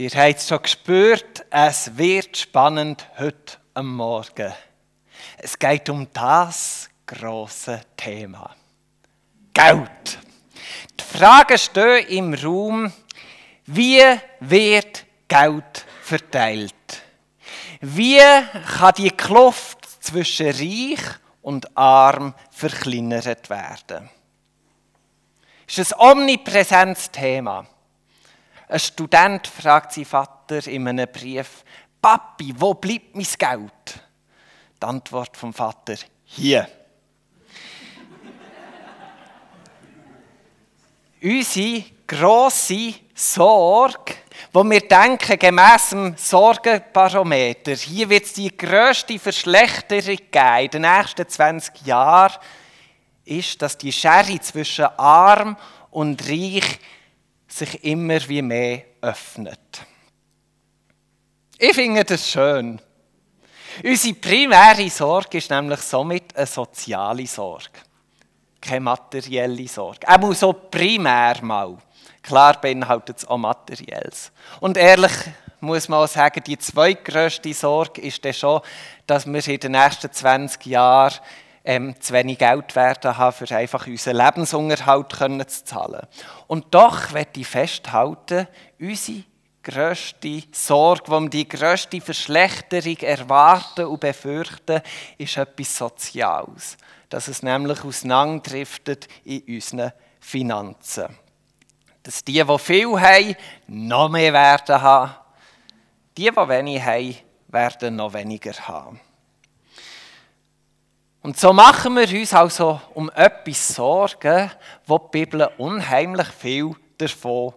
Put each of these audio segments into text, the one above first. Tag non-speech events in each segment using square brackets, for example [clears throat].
Ihr habt es schon gespürt, es wird spannend heute am Morgen. Es geht um das große Thema. Geld. Die Frage steht im Raum, wie wird Geld verteilt? Wie kann die Kluft zwischen reich und arm verkleinert werden? Das ist ein omnipräsentes Thema. Ein Student fragt seinen Vater in einem Brief, Papi, wo bleibt mein Geld? Die Antwort vom Vater, hier. [laughs] Unsere grosse Sorge, wo wir denken, gemäss dem Sorgenbarometer, hier wird es die grösste Verschlechterung geben in den nächsten 20 Jahren, ist, dass die Schere zwischen arm und reich sich immer wie mehr öffnet. Ich finde das schön. Unsere primäre Sorge ist nämlich somit eine soziale Sorge. Keine materielle Sorge. Er muss so primär mal. Klar beinhaltet es auch Materielles. Und ehrlich muss man auch sagen, die zweitgrößte Sorge ist dann schon, dass wir in den nächsten 20 Jahren ähm, zu wenig Geld werden haben, für einfach unseren Lebensunterhalt zu zahlen. Und doch möchte ich festhalten, unsere grösste Sorge, die wir die grösste Verschlechterung erwarten und befürchten, ist etwas Soziales. Dass es nämlich auseinanderdriftet in unseren Finanzen. Dass die, die viel haben, noch mehr werden haben. Die, die wenig haben, werden noch weniger haben. Und so machen wir uns also um etwas Sorgen, wo die Bibel unheimlich viel davon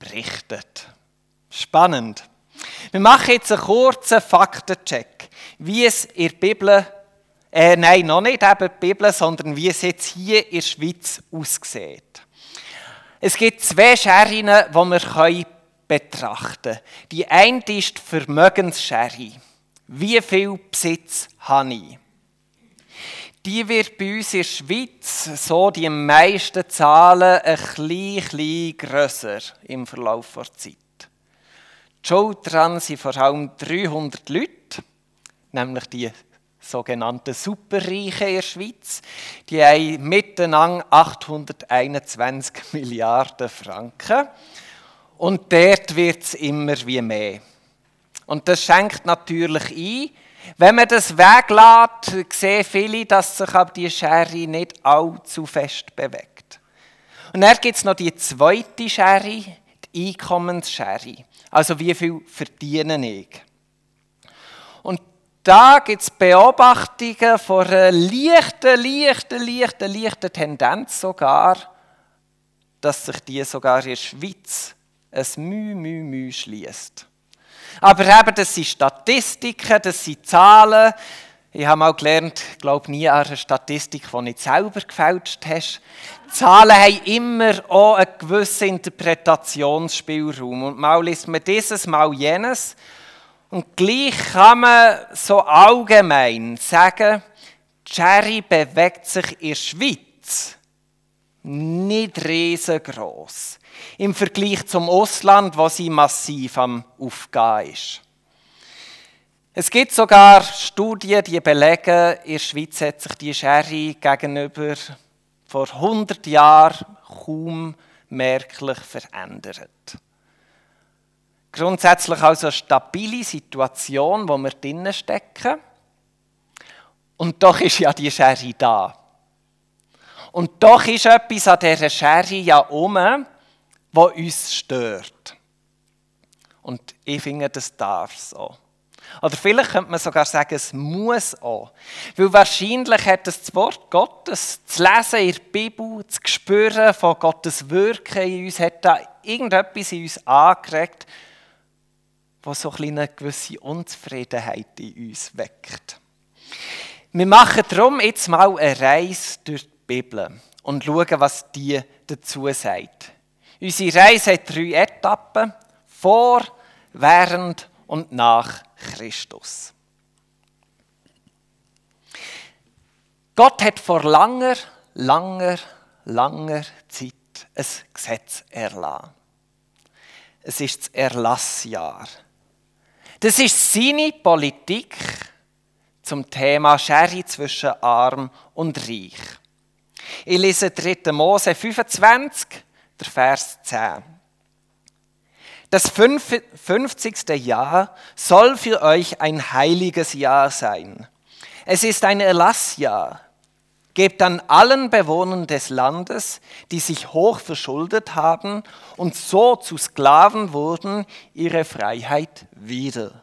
berichtet. Spannend. Wir machen jetzt einen kurzen Faktencheck, wie es in der Bibel, äh, nein, noch nicht eben die Bibel, sondern wie es jetzt hier in der Schweiz aussieht. Es gibt zwei Scherien, die wir betrachten können. Die eine ist die Vermögensschere. Wie viel Besitz habe ich? Die wird bei uns in der Schweiz so die meisten Zahlen ein bisschen, grösser im Verlauf der Zeit. Die Schuld daran sind vor allem 300 Leute, nämlich die sogenannten Superreichen in der Schweiz. Die haben miteinander 821 [laughs] Milliarden Franken. Und dort wird es immer wie mehr. Und das schenkt natürlich ein, wenn man das weglässt, sehen viele, dass sich aber die Schere nicht allzu fest bewegt. Und dann gibt es noch die zweite Schere, die Einkommensschere. Also wie viel verdiene ich? Und da gibt es Beobachtungen von einer leichten, leichten, leichten, leichten Tendenz sogar, dass sich die sogar in der Schweiz ein Müh, Müh, Müh schließt. Aber eben, das sind Statistiken, das sind Zahlen. Ich habe mal gelernt, glaube nie an eine Statistik, die nicht selber gefälscht hast. Zahlen haben immer auch einen gewissen Interpretationsspielraum. Und mal liest man dieses, mal jenes. Und gleich kann man so allgemein sagen, Jerry bewegt sich in der Schweiz nicht riesengroß im Vergleich zum Ausland, wo sie massiv am Aufgehen ist. Es gibt sogar Studien, die belegen, in der Schweiz hat sich die Schere gegenüber vor 100 Jahren kaum merklich verändert. Grundsätzlich also eine stabile Situation, wo wir drinnen stecken. Und doch ist ja die Schere da. Und doch ist etwas an dieser Schere ja um, was uns stört. Und ich finde, das darf so. Oder vielleicht könnte man sogar sagen, es muss auch. Weil wahrscheinlich hat das Wort Gottes, das Lesen in der Bibel, das Spüren von Gottes Wirken in uns, hat da irgendetwas in uns angeregt, was so eine gewisse Unzufriedenheit in uns weckt. Wir machen darum jetzt mal eine Reise durch die Bibel und schauen, was die dazu sagt. Unsere Reise hat drei Etappen: vor, während und nach Christus. Gott hat vor langer, langer, langer Zeit ein Gesetz erlassen. es ist das Erlassjahr. Das ist seine Politik zum Thema Schere zwischen Arm und Reich. Ich lese 3. Mose 25, der Vers 10. Das 50. Jahr soll für euch ein heiliges Jahr sein. Es ist ein Erlassjahr. Gebt an allen Bewohnern des Landes, die sich hoch verschuldet haben und so zu Sklaven wurden, ihre Freiheit wieder.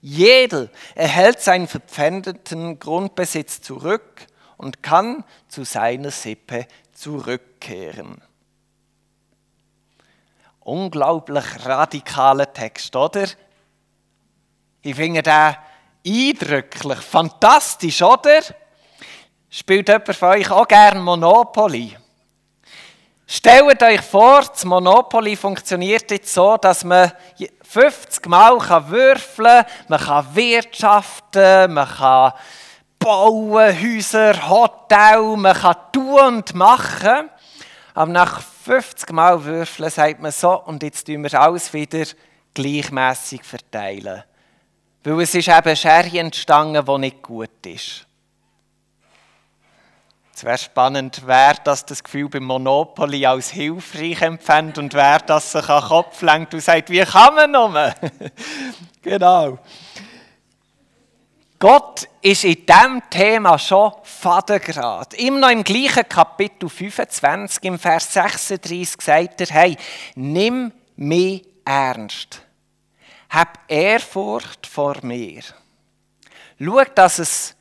Jeder erhält seinen verpfändeten Grundbesitz zurück und kann zu seiner Sippe zurückkehren. Unglaublich radikaler Text, oder? Ich finde den eindrücklich, fantastisch, oder? Spielt jemand von euch auch gerne Monopoly? Stellt euch vor, das Monopoly funktioniert jetzt so, dass man 50 Mal würfeln kann, man kann wirtschaften, man kann bauen, Häuser, Hotel, man kann tun und machen. Aber nach 50 Mal würfeln sagt man so, und jetzt tun wir alles wieder gleichmäßig verteilen. Weil es ist eben Schere entstanden, die nicht gut ist. Es wäre spannend, wer das, das Gefühl beim Monopoly als hilfreich empfindet und wer das sich an den Kopf lenkt und sagt, wie kann man nur? [laughs] genau. Gott ist in diesem Thema schon Vatergrad. Immer noch im gleichen Kapitel 25, im Vers 36, sagt er, hey, nimm mich ernst. Hab Ehrfurcht vor mir. Schau, dass es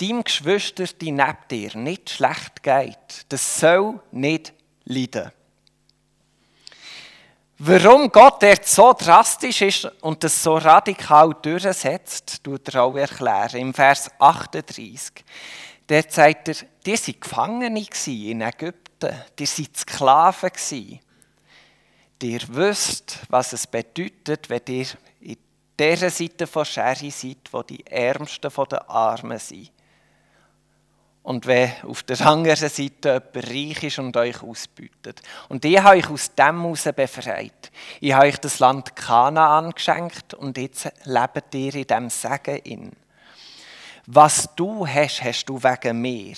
deinem Geschwister die neben dir nicht schlecht geht. Das soll nicht leiden. Warum Gott jetzt so drastisch ist und das so radikal durchsetzt, tut er auch erklären. Im Vers 38. Dort sagt er, die waren Gefangene in Ägypten, die waren Sklaven. Ihr wisst, was es bedeutet, wenn ihr in dieser Seite von Sherry seid, wo die Ärmsten den Armen sind. Und wenn auf der anderen Seite jemand reich ist und euch ausbeutet. Und ich habe euch aus dem heraus befreit. Ich habe euch das Land Kanaan geschenkt und jetzt lebt ihr in diesem Segen in. Was du hast, hast du wegen mir.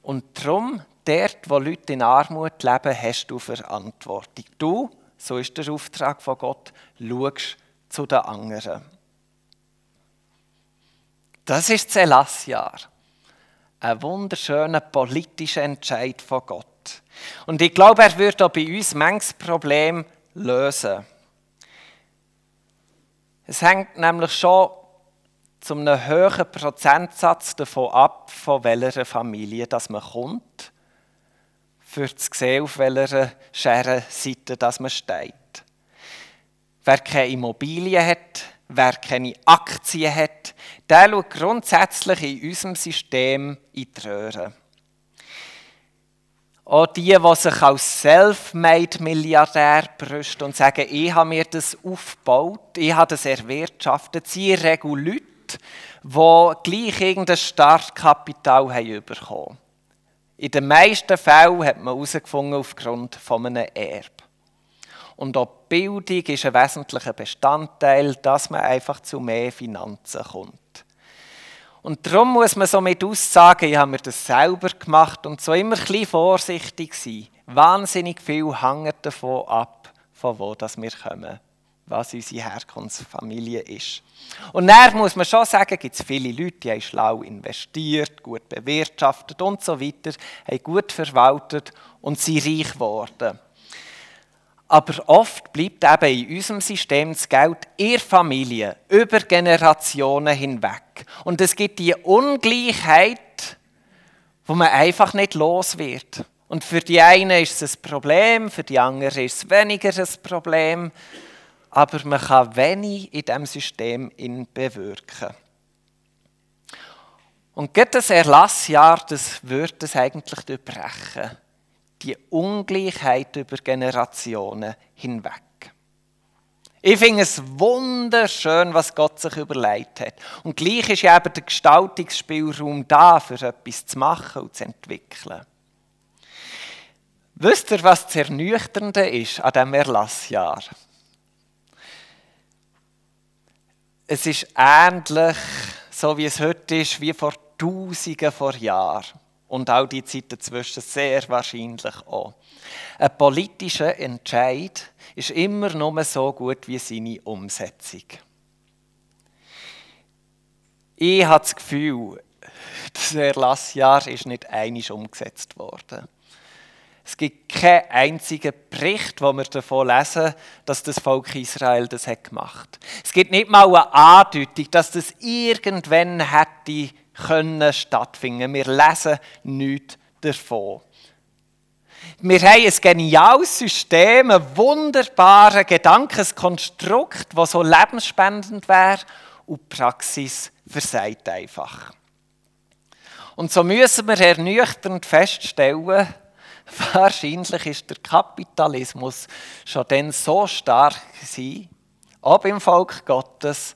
Und darum, dort, wo Leute in Armut leben, hast du Verantwortung. Du, so ist der Auftrag von Gott, schaust zu den anderen. Das ist das Elassjahr ein wunderschöner politischer Entscheid von Gott. Und ich glaube, er wird auch bei uns manches Problem lösen. Es hängt nämlich schon zu einem höheren Prozentsatz davon ab, von welcher Familie das man kommt, für zu sehen, auf welcher Scherenseite das man steht. Wer keine Immobilien hat, wer keine Aktien hat, der schaut grundsätzlich in unserem System in die Röhre. Auch die, die sich als Self-Made-Milliardär brüsten und sagen, ich habe mir das aufgebaut, ich habe das erwirtschaftet, sie regeln Leute, die gleich irgendein Startkapital haben bekommen. In den meisten Fällen hat man herausgefunden aufgrund von einem Erbe. Und auch Bildung ist ein wesentlicher Bestandteil, dass man einfach zu mehr Finanzen kommt. Und darum muss man so mit Aussagen, ich habe mir das selber gemacht und so immer ein bisschen vorsichtig sein. Wahnsinnig viel hängt davon ab, von wo das wir kommen, was unsere Herkunftsfamilie ist. Und dann muss man schon sagen, gibt es viele Leute, die haben schlau investiert, gut bewirtschaftet und so weiter, haben gut verwaltet und sind reich geworden. Aber oft bleibt eben in unserem System das Geld in Familie über Generationen hinweg. Und es gibt die Ungleichheit, wo man einfach nicht los wird. Und für die einen ist es ein Problem, für die anderen ist es weniger ein Problem. Aber man kann wenig in diesem System bewirken. Und gerade das Erlassjahr, das würde es eigentlich durchbrechen die Ungleichheit über Generationen hinweg. Ich finde es wunderschön, was Gott sich überlegt hat. Und gleich ist ja eben der Gestaltungsspielraum da, für etwas zu machen und zu entwickeln. Wisst ihr, was das Ernüchternde ist an diesem Erlassjahr? Es ist ähnlich, so wie es heute ist, wie vor Tausenden vor Jahren. Und auch die Zeit dazwischen sehr wahrscheinlich auch. Ein politischer Entscheid ist immer nur so gut wie seine Umsetzung. Ich habe das Gefühl, [laughs] das Erlassjahr ist nicht einig umgesetzt worden. Es gibt keinen einzigen Bericht, wo wir davon lesen, dass das Volk Israel das hat gemacht. Es gibt nicht mal eine Andeutung, dass das irgendwann hätte können stattfinden. Wir lesen nichts davon. Wir haben ein geniales System, ein wunderbares Gedankenskonstrukt, das so lebensspendend wäre und die Praxis versagt einfach. Und so müssen wir ernüchternd feststellen, [laughs] Wahrscheinlich ist der Kapitalismus schon dann so stark gewesen, auch im Volk Gottes,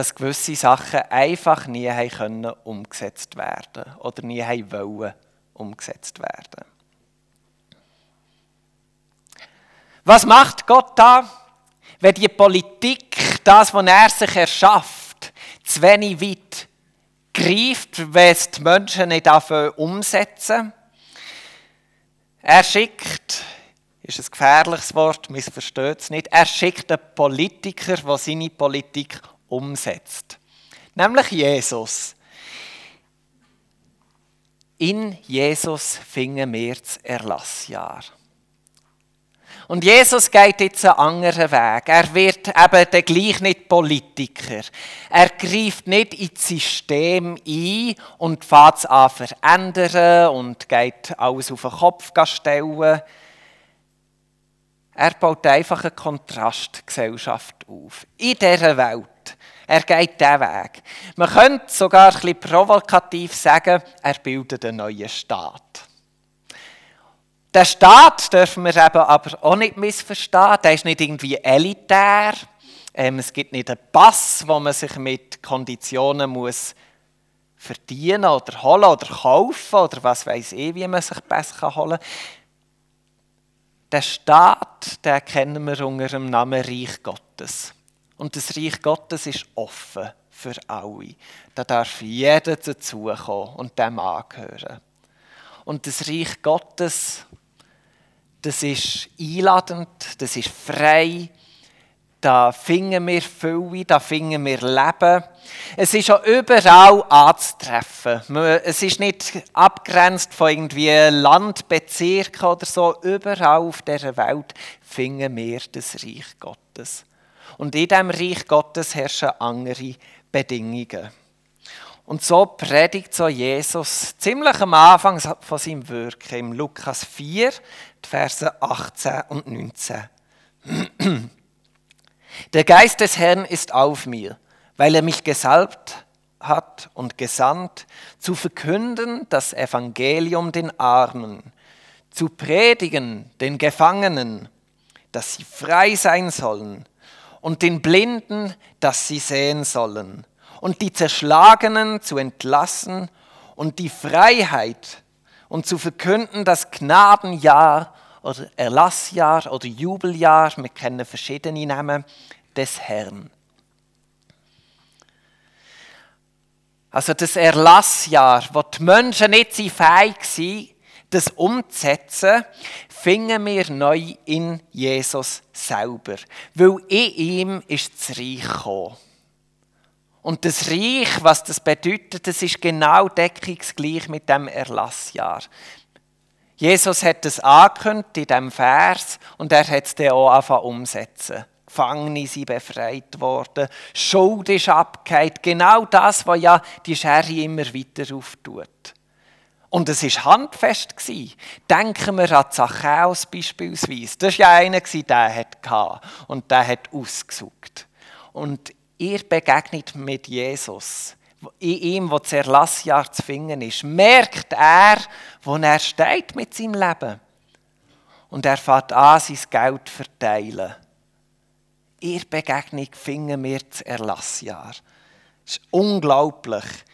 dass gewisse Sachen einfach nie können umgesetzt werden oder nie wollen umgesetzt werden. Was macht Gott da, wenn die Politik, das, was er sich erschafft, zu wenig weit greift, wenn es die Menschen nicht umsetzen? Er schickt, ist ein gefährliches Wort, missversteht es nicht, er schickt einen Politiker, der seine Politik umsetzt. Nämlich Jesus. In Jesus fingen wir das Erlassjahr. Und Jesus geht jetzt einen anderen Weg. Er wird eben dann gleich nicht Politiker. Er greift nicht ins System ein und fährt es an verändern und geht alles auf den Kopf stellen. Er baut einfach eine Kontrastgesellschaft auf. In dieser Welt. Er geht diesen Weg. Man könnte sogar ein bisschen provokativ sagen, er bildet einen neuen Staat. Der Staat dürfen wir eben aber auch nicht missverstehen. Der ist nicht irgendwie elitär. Ähm, es gibt nicht einen Pass, wo man sich mit Konditionen muss verdienen oder holen oder kaufen oder was weiß ich, wie man sich besser holen kann. Der Staat, den kennen wir unter dem Namen Reich Gottes. Und das Reich Gottes ist offen für alle. Da darf jeder dazukommen und dem angehören. Und das Reich Gottes das ist einladend, das ist frei, da finden wir Fülle, da finden wir Leben. Es ist auch überall anzutreffen. Es ist nicht abgrenzt von irgendwie Landbezirken oder so. Überall auf dieser Welt finden wir das Reich Gottes. Und in diesem Reich Gottes herrschen andere Bedingungen. Und so predigt so Jesus ziemlich am Anfang von seinem Wirken, im Lukas 4, die Verse 18 und 19. [clears throat] Der Geist des Herrn ist auf mir, weil er mich gesalbt hat und gesandt, zu verkünden das Evangelium den Armen, zu predigen den Gefangenen, dass sie frei sein sollen, und den Blinden, dass sie sehen sollen und die Zerschlagenen zu entlassen und die Freiheit und zu verkünden das Gnadenjahr oder Erlassjahr oder Jubeljahr, wir kennen verschiedene Namen, des Herrn. Also das Erlassjahr, wo die Menschen nicht fähig waren, das umzusetzen, fingen wir neu in Jesus selber. Weil in ihm ist das Reich gekommen. Und das Reich, was das bedeutet, das ist genau deckungsgleich mit dem Erlassjahr. Jesus hat es angekündigt in diesem Vers und er hat es dann auch angefangen umsetzen. Gefangene sind befreit worden, Schuld ist abgehakt. Genau das, was ja die Schere immer weiter auftut. Und es war handfest. Denken wir an Zachäus beispielsweise. Das war ja einer, der hatte und der hat ausgesucht. Und ihr begegnet mit Jesus, in ihm, wo das Erlassjahr zu finden ist, merkt er, wo er steht mit seinem Leben. Und er fängt an, sein Geld zu verteilen. Ihr Begegnung finden wir das Erlassjahr. Es ist unglaublich, Ich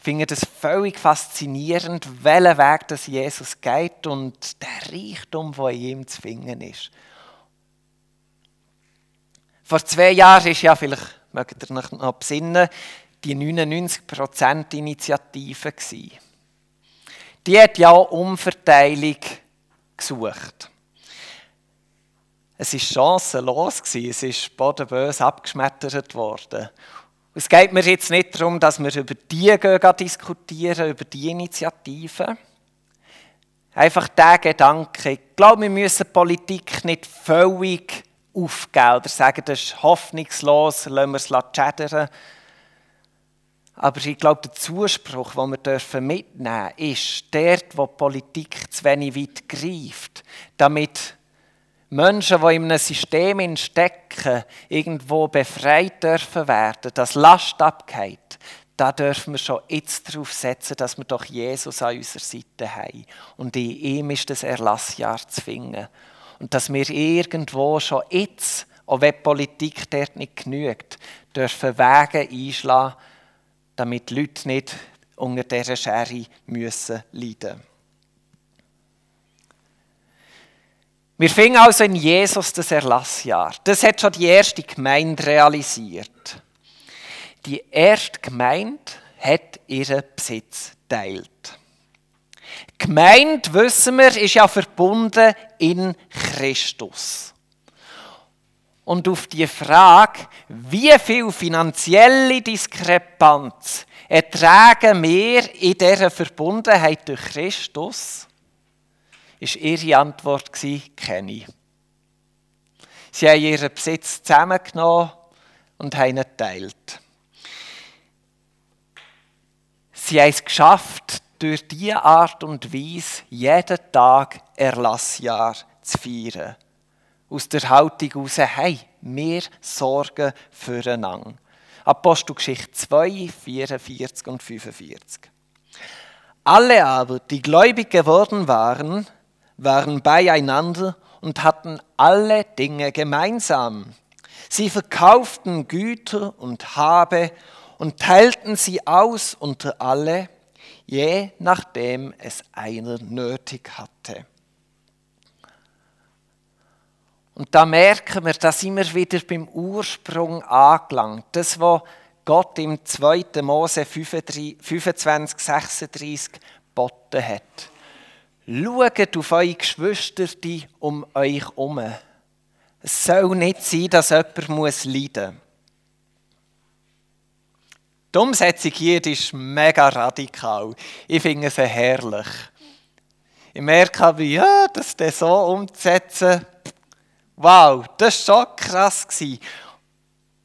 finde das völlig faszinierend, welchen Weg das Jesus geht und der Reichtum, der in ihm zu finden ist. Vor zwei Jahren ist ja, vielleicht mögt ihr euch noch besinnen, die 99%-Initiative. Die hat ja Umverteilung gesucht. Es war chancenlos, es ist bodenbös abgeschmettert worden. Es geht mir jetzt nicht darum, dass wir über die gehen, diskutieren, über die Initiative. Einfach der Gedanke, ich glaube, wir müssen Politik nicht völlig aufgeben oder sagen, das ist hoffnungslos, lassen wir es schädern. Aber ich glaube, der Zuspruch, den wir mitnehmen dürfen, ist dort, wo Politik zu wenig weit greift, damit Menschen, die in einem System stecken, irgendwo befreit dürfen werden, dass Last abgeht, da dürfen wir schon jetzt darauf setzen, dass wir doch Jesus an unserer Seite haben. Und in ihm ist das Erlassjahr zu finden. Und dass wir irgendwo schon jetzt, auch wenn die Politik dort nicht genügt, dürfen Wege einschlagen, damit die Leute nicht unter dieser Schere müssen leiden müssen. Wir finden also in Jesus das Erlassjahr. Das hat schon die erste Gemeinde realisiert. Die erste Gemeinde hat ihren Besitz teilt. Gemeinde, wissen wir, ist ja verbunden in Christus. Und auf die Frage, wie viel finanzielle Diskrepanz ertragen wir in dieser Verbundenheit durch Christus, ist ihre Antwort kenne ich. Sie haben ihren Besitz zusammengenommen und haben ihn geteilt. Sie haben es geschafft, durch diese Art und Weise jeden Tag Erlassjahr zu feiern. Aus der Haltung heraus, hey, wir sorgen füreinander. Apostelgeschichte 2, 44 und 45. Alle aber, die gläubig geworden waren, waren beieinander und hatten alle Dinge gemeinsam. Sie verkauften Güter und Habe und teilten sie aus unter alle, je nachdem es einer nötig hatte. Und da merken wir, da sind wir wieder beim Ursprung angelangt. Das, was Gott im 2. Mose 25, 36 geboten hat. Schaut auf eure Geschwister um euch herum. Es soll nicht sein, dass jemand muss leiden muss. Die Umsetzung hier ist mega radikal. Ich finde sie herrlich. Ich merke wie, ja, das so umzusetzen, wow, das war schon krass.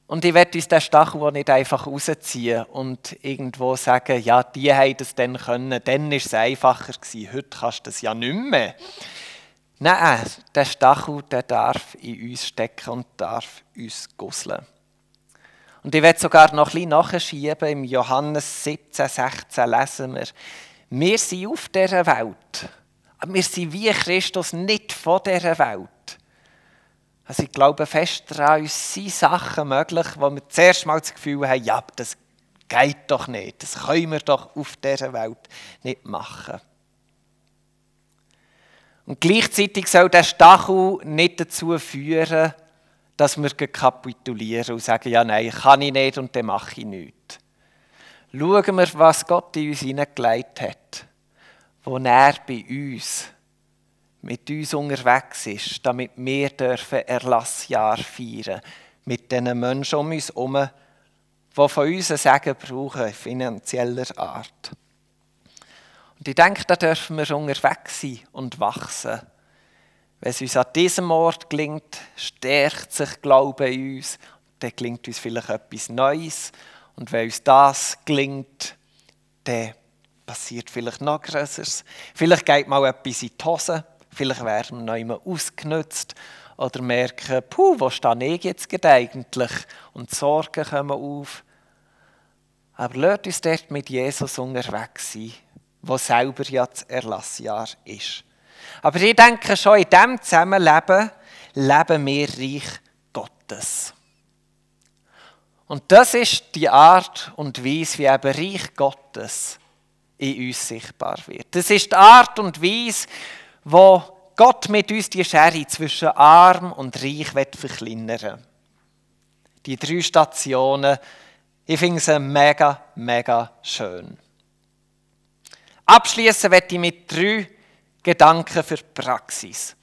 Und ich werde uns den Stachel nicht einfach rausziehen und irgendwo sagen, ja, die haben das dann können, dann war es einfacher gewesen, heute kannst du das ja nicht mehr. Nein, der Stachel, der darf in uns stecken und darf uns gusseln. Und ich werde sogar noch ein bisschen nachschieben, im Johannes 17, 16 lesen wir, wir sind auf dieser Welt, aber wir sind wie Christus nicht von dieser Welt. Also ich glaube fest daran, uns sind Sachen möglich, wo wir zuerst mal das Gefühl haben, ja, das geht doch nicht, das können wir doch auf dieser Welt nicht machen. Und gleichzeitig soll der Stachel nicht dazu führen, dass wir kapitulieren und sagen, ja nein, kann ich nicht und dann mache ich nichts. Schauen wir, was Gott in uns hineingelegt hat, wo er bei uns mit uns unterwegs ist, damit wir dürfen Erlassjahr feiern mit den Menschen um uns herum, die von uns ein Segen brauchen, finanzieller Art. Und ich denke, da dürfen wir unterwegs sein und wachsen. Wenn es uns an diesem Ort gelingt, stärkt sich Glaube in uns, dann gelingt uns vielleicht etwas Neues. Und wenn uns das gelingt, dann passiert vielleicht noch Größeres. Vielleicht geht mal etwas in die Hose. Vielleicht werden wir noch ausgenutzt oder merken, puh, wo stehe ich jetzt eigentlich? Und Sorgen kommen auf. Aber lasst uns dort mit Jesus unterwegs sein, wo selber ja das Erlassjahr ist. Aber ich denke schon, in diesem Zusammenleben leben wir Reich Gottes. Und das ist die Art und Weise, wie eben Reich Gottes in uns sichtbar wird. Das ist die Art und Weise, wo Gott mit uns die Schere zwischen arm und reich verkleinern. Die drei Stationen, ich finde sie mega, mega schön. Abschließen werde ich mit drei Gedanken für die Praxis.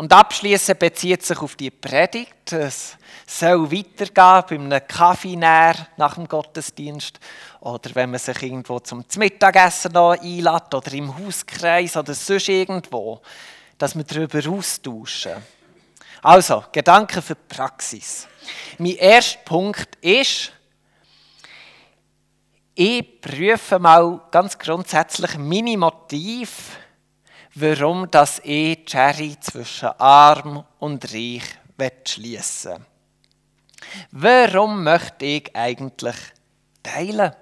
Und abschließend bezieht sich auf die Predigt. Es soll weitergehen bei einem Kaffee nach dem Gottesdienst oder wenn man sich irgendwo zum Mittagessen einlädt oder im Hauskreis oder sonst irgendwo, dass wir darüber austauschen. Also, Gedanken für die Praxis. Mein erster Punkt ist, ich prüfe mal ganz grundsätzlich meine Motive warum das ich die Schere zwischen arm und reich schließen Warum möchte ich eigentlich teilen?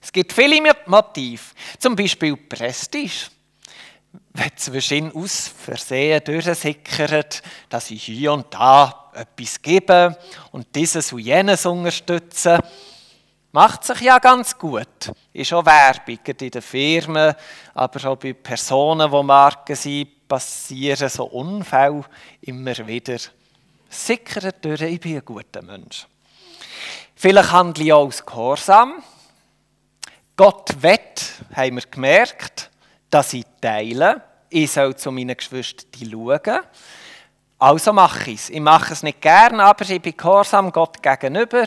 Es gibt viele Motive, zum Beispiel Prestige. Wenn zwischen aus Versehen durchsickert, dass ich hier und da etwas gebe und dieses und jenes unterstütze, Macht sich ja ganz gut. Ist auch Werbung in den Firmen, aber auch bei Personen, die Marken sind, passieren so Unfälle immer wieder. Sickert durch, ich bin ein guter Mensch. Vielleicht handle ich auch aus Gehorsam. Gott wett, haben wir gemerkt, dass ich teile. Ich soll zu meinen Geschwistern schauen. Also mache ich es. Ich mache es nicht gern, aber ich bin gehorsam Gott gegenüber.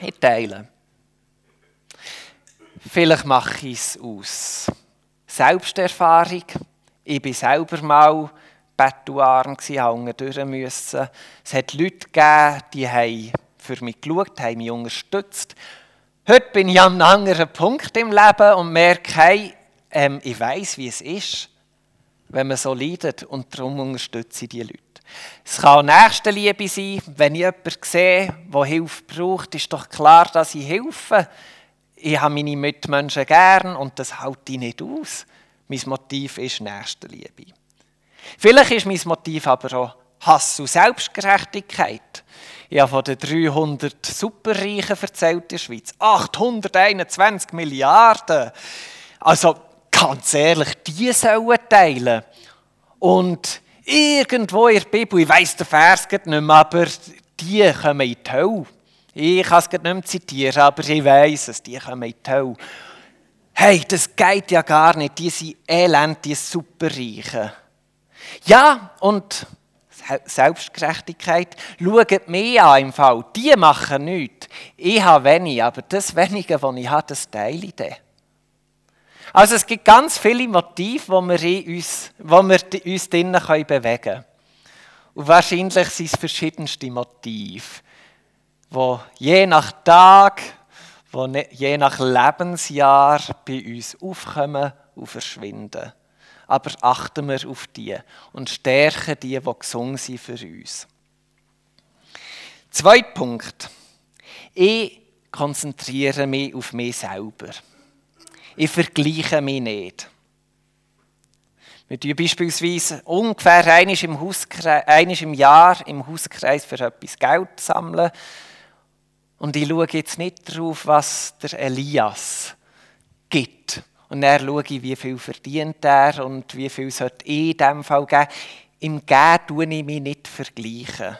Ich teile. Vielleicht mache ich es aus Selbsterfahrung. Ich war selber mal bettuarm, durch müssen. Es hat Leute gegeben, die haben für mich geschaut, haben mich unterstützt. Heute bin ich an einem anderen Punkt im Leben und merke, hey, ähm, ich weiß, wie es ist, wenn man so leidet und darum unterstütze ich die Leute. Es kann Nächstenliebe sein. Wenn ich jemanden sehe, der Hilfe braucht, ist doch klar, dass ich helfe ich habe meine Mitmenschen gern und das halte ich nicht aus. Mein Motiv ist Nächstenliebe. Vielleicht ist mein Motiv aber auch Hass und Selbstgerechtigkeit. Ich habe von den 300 Superreichen erzählt in der Schweiz. 821 Milliarden. Also ganz ehrlich, die sollen teilen. Und irgendwo in der Bibel, ich weiss den Vers nicht mehr, aber die kommen in die Hölle. Ich kann es nicht mehr zitieren, aber ich weiß es, die kommen in die. Hey, das geht ja gar nicht, die sind elend, die Superreichen. Ja, und Selbstgerechtigkeit, schaut mich an im Fall, die machen nichts. Ich habe wenig, aber das Wenige, was ich habe, das teile ich dann. Also es gibt ganz viele Motive, wo wir, uns, wo wir uns drinnen bewegen können. Und wahrscheinlich sind es verschiedenste Motive wo je nach Tag, wo ne, je nach Lebensjahr bei uns aufkommen und verschwinden. Aber achten wir auf die und stärken die, die gesungen sind für uns. Zweiter Punkt. Ich konzentriere mich auf mich selber. Ich vergleiche mich nicht. Wir tun beispielsweise ungefähr einmal im, im Jahr im Hauskreis für etwas Geld sammeln und ich schaue jetzt nicht darauf, was der Elias gibt. Und dann schaue ich, wie viel verdient er und wie viel sollte ich in diesem Fall geben. Im Gehen tue ich mich nicht vergleichen.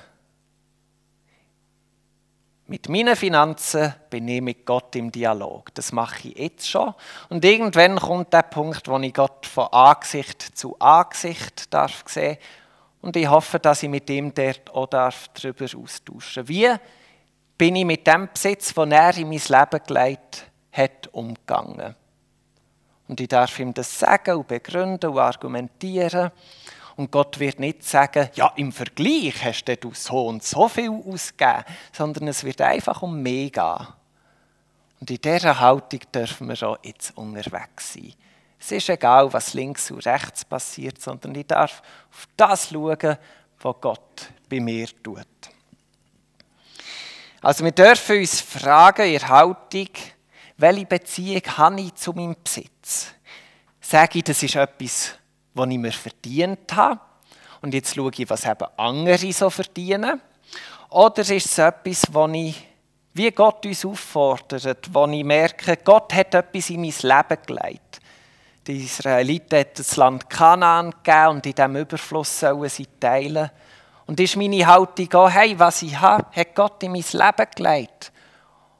Mit meinen Finanzen bin ich mit Gott im Dialog. Das mache ich jetzt schon. Und irgendwann kommt der Punkt, wo ich Gott von Angesicht zu Angesicht darf sehen Und ich hoffe, dass ich mit ihm dort auch darüber austauschen darf. Wie bin ich mit dem Besitz, den er in mein Leben gelegt hat, umgegangen. Und ich darf ihm das sagen und begründen und argumentieren. Und Gott wird nicht sagen, ja, im Vergleich hast du so und so viel ausgegeben, sondern es wird einfach um mich gehen. Und in dieser Haltung dürfen wir auch jetzt unterwegs sein. Es ist egal, was links und rechts passiert, sondern ich darf auf das schauen, was Gott bei mir tut. Also wir dürfen uns fragen, in Haltung, welche Beziehung habe ich zu meinem Besitz? Sage ich, das ist etwas, was ich mir verdient habe und jetzt schaue ich, was eben andere so verdienen? Oder ist es etwas, wo ich, wie Gott uns auffordert, wo ich merke, Gott hat etwas in mein Leben gelegt. Die Israeliten hat das Land Kanaan gegeben und in diesem Überfluss sollen sie teilen. Und ist meine Haltung auch, hey, was ich habe, hat Gott in mein Leben gelegt.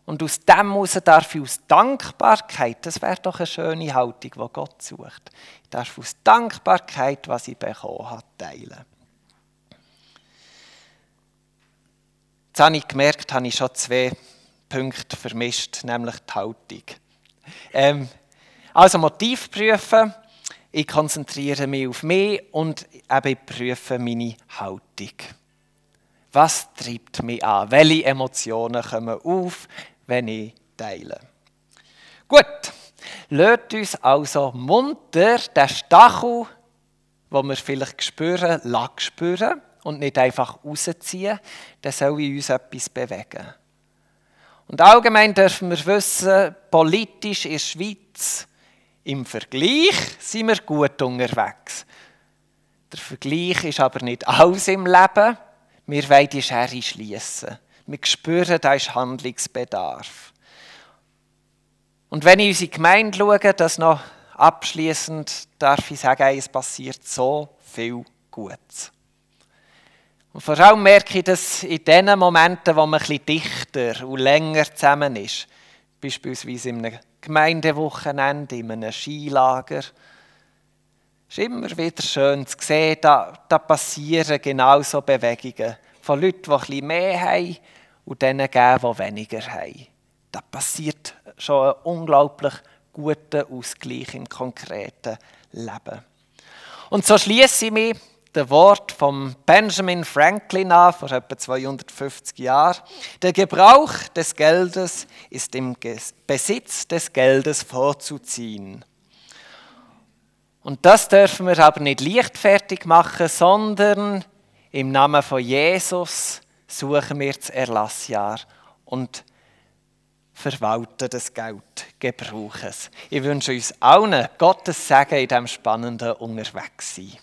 Und aus dem heraus darf ich aus Dankbarkeit, das wäre doch eine schöne Haltung, die Gott sucht, ich darf aus Dankbarkeit, was ich bekommen habe, teilen. Jetzt habe ich gemerkt, habe ich schon zwei Punkte vermischt, nämlich die Haltung. Ähm, also Motiv prüfen, ich konzentriere mich auf mich und eben prüfe meine Haltung. Was treibt mich an? Welche Emotionen kommen auf? wenn ich teile. Gut, lasst uns also munter den Stachel, den wir vielleicht spüren, lag spüren und nicht einfach rausziehen, dann soll in uns etwas bewegen. Und allgemein dürfen wir wissen, politisch in der Schweiz, im Vergleich sind wir gut unterwegs. Der Vergleich ist aber nicht alles im Leben. Wir wollen die Schere schließen. Wir spüren, da ist Handlungsbedarf. Und wenn ich unsere Gemeinde schaue, das noch abschließend darf ich sagen, es passiert so viel Gutes. Und vor allem merke ich das in den Momenten, wo man ein dichter und länger zusammen ist. Beispielsweise in einem Gemeindewochenende, in einem Skilager. Es ist immer wieder schön zu sehen, da, da passieren genau so Bewegungen von Leuten, die bisschen mehr haben und denen geben, die weniger haben. Da passiert schon ein unglaublich guter Ausgleich im konkreten Leben. Und so schließe ich mich das Wort von Benjamin Franklin an, vor etwa 250 Jahren. Der Gebrauch des Geldes ist im Besitz des Geldes vorzuziehen. Und das dürfen wir aber nicht leichtfertig machen, sondern im Namen von Jesus suchen wir das Erlassjahr und verwalten das Geld, gebrauchen es. Ich wünsche uns allen Gottes Segen in diesem spannenden Unterwegssein.